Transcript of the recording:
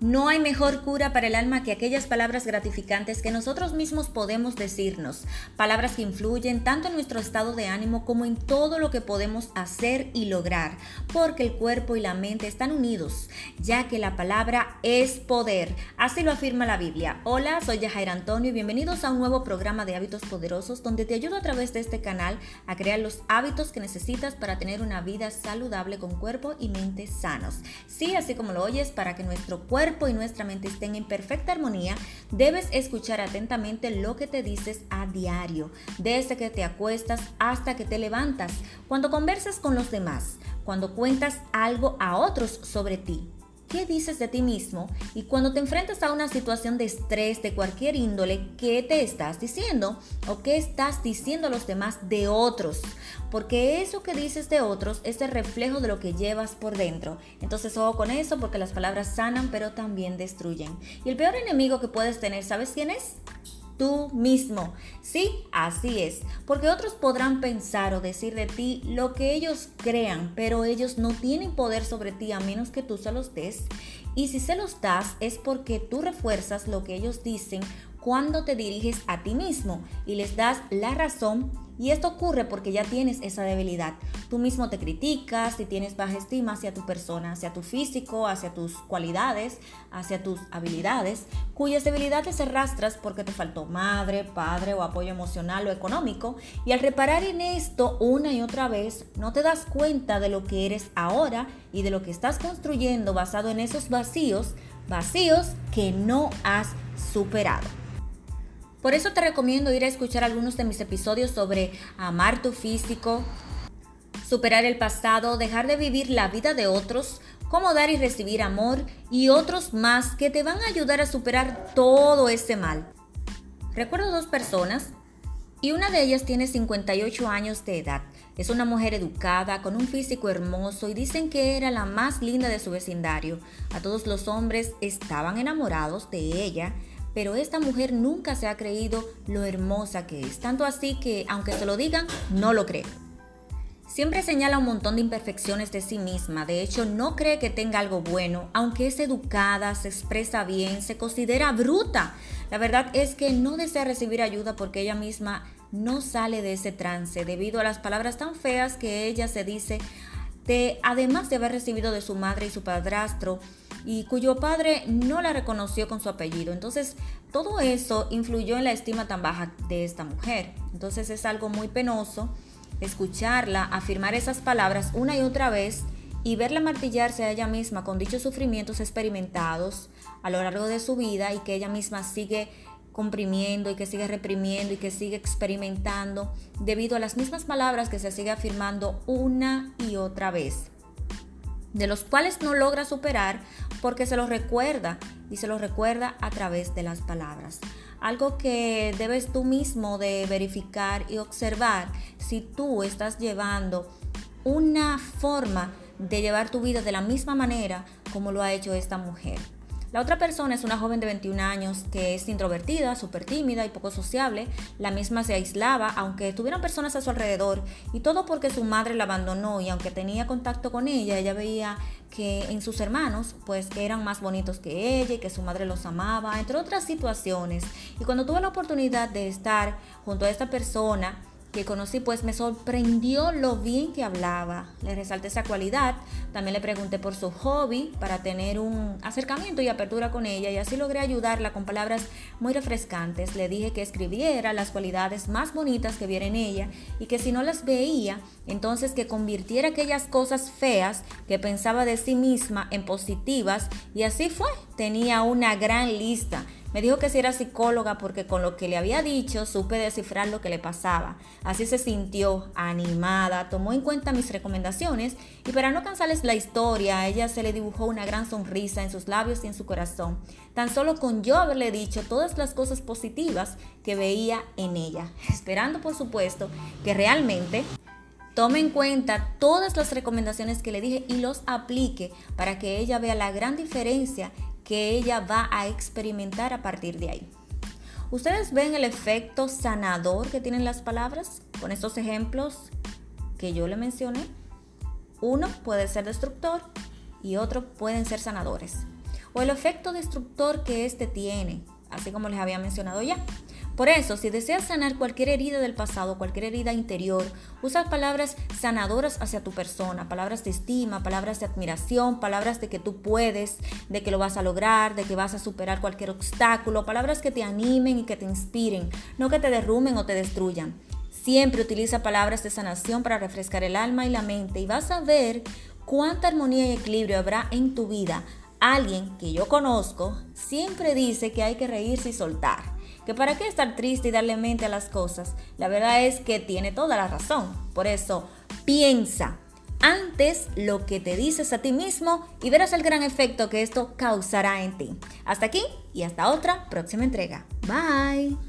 No hay mejor cura para el alma que aquellas palabras gratificantes que nosotros mismos podemos decirnos, palabras que influyen tanto en nuestro estado de ánimo como en todo lo que podemos hacer y lograr, porque el cuerpo y la mente están unidos, ya que la palabra es poder, así lo afirma la Biblia. Hola, soy Yajair Antonio y bienvenidos a un nuevo programa de hábitos poderosos donde te ayudo a través de este canal a crear los hábitos que necesitas para tener una vida saludable con cuerpo y mente sanos. Sí, así como lo oyes, para que nuestro cuerpo y nuestra mente estén en perfecta armonía, debes escuchar atentamente lo que te dices a diario, desde que te acuestas hasta que te levantas, cuando conversas con los demás, cuando cuentas algo a otros sobre ti qué dices de ti mismo y cuando te enfrentas a una situación de estrés de cualquier índole, ¿qué te estás diciendo? ¿O qué estás diciendo a los demás de otros? Porque eso que dices de otros es el reflejo de lo que llevas por dentro. Entonces ojo con eso porque las palabras sanan pero también destruyen. Y el peor enemigo que puedes tener, ¿sabes quién es? Tú mismo. Sí, así es, porque otros podrán pensar o decir de ti lo que ellos crean, pero ellos no tienen poder sobre ti a menos que tú se los des. Y si se los das es porque tú refuerzas lo que ellos dicen cuando te diriges a ti mismo y les das la razón y esto ocurre porque ya tienes esa debilidad. Tú mismo te criticas y tienes baja estima hacia tu persona, hacia tu físico, hacia tus cualidades, hacia tus habilidades, cuyas debilidades arrastras porque te faltó madre, padre o apoyo emocional o económico. Y al reparar en esto una y otra vez, no te das cuenta de lo que eres ahora y de lo que estás construyendo basado en esos vacíos, vacíos que no has superado. Por eso te recomiendo ir a escuchar algunos de mis episodios sobre amar tu físico, superar el pasado, dejar de vivir la vida de otros, cómo dar y recibir amor y otros más que te van a ayudar a superar todo ese mal. Recuerdo dos personas y una de ellas tiene 58 años de edad. Es una mujer educada, con un físico hermoso y dicen que era la más linda de su vecindario. A todos los hombres estaban enamorados de ella pero esta mujer nunca se ha creído lo hermosa que es, tanto así que aunque se lo digan, no lo cree. Siempre señala un montón de imperfecciones de sí misma, de hecho no cree que tenga algo bueno, aunque es educada, se expresa bien, se considera bruta. La verdad es que no desea recibir ayuda porque ella misma no sale de ese trance debido a las palabras tan feas que ella se dice, de, además de haber recibido de su madre y su padrastro, y cuyo padre no la reconoció con su apellido. Entonces, todo eso influyó en la estima tan baja de esta mujer. Entonces, es algo muy penoso escucharla afirmar esas palabras una y otra vez y verla martillarse a ella misma con dichos sufrimientos experimentados a lo largo de su vida y que ella misma sigue comprimiendo y que sigue reprimiendo y que sigue experimentando debido a las mismas palabras que se sigue afirmando una y otra vez de los cuales no logra superar porque se los recuerda y se los recuerda a través de las palabras. Algo que debes tú mismo de verificar y observar si tú estás llevando una forma de llevar tu vida de la misma manera como lo ha hecho esta mujer. La otra persona es una joven de 21 años que es introvertida, súper tímida y poco sociable. La misma se aislaba, aunque tuvieran personas a su alrededor, y todo porque su madre la abandonó y aunque tenía contacto con ella, ella veía que en sus hermanos, pues eran más bonitos que ella y que su madre los amaba, entre otras situaciones. Y cuando tuve la oportunidad de estar junto a esta persona, que conocí, pues me sorprendió lo bien que hablaba. Le resalté esa cualidad. También le pregunté por su hobby para tener un acercamiento y apertura con ella y así logré ayudarla con palabras muy refrescantes. Le dije que escribiera las cualidades más bonitas que viera en ella y que si no las veía, entonces que convirtiera aquellas cosas feas que pensaba de sí misma en positivas y así fue. Tenía una gran lista me dijo que si era psicóloga porque con lo que le había dicho supe descifrar lo que le pasaba. Así se sintió animada, tomó en cuenta mis recomendaciones y para no cansarles la historia, a ella se le dibujó una gran sonrisa en sus labios y en su corazón, tan solo con yo haberle dicho todas las cosas positivas que veía en ella, esperando por supuesto que realmente tome en cuenta todas las recomendaciones que le dije y los aplique para que ella vea la gran diferencia que ella va a experimentar a partir de ahí. ¿Ustedes ven el efecto sanador que tienen las palabras con estos ejemplos que yo le mencioné? Uno puede ser destructor y otro pueden ser sanadores. o el efecto destructor que éste tiene, así como les había mencionado ya. Por eso, si deseas sanar cualquier herida del pasado, cualquier herida interior, usa palabras sanadoras hacia tu persona, palabras de estima, palabras de admiración, palabras de que tú puedes, de que lo vas a lograr, de que vas a superar cualquier obstáculo, palabras que te animen y que te inspiren, no que te derrumben o te destruyan. Siempre utiliza palabras de sanación para refrescar el alma y la mente y vas a ver cuánta armonía y equilibrio habrá en tu vida. Alguien que yo conozco siempre dice que hay que reírse y soltar que para qué estar triste y darle mente a las cosas. La verdad es que tiene toda la razón. Por eso, piensa antes lo que te dices a ti mismo y verás el gran efecto que esto causará en ti. Hasta aquí y hasta otra próxima entrega. Bye.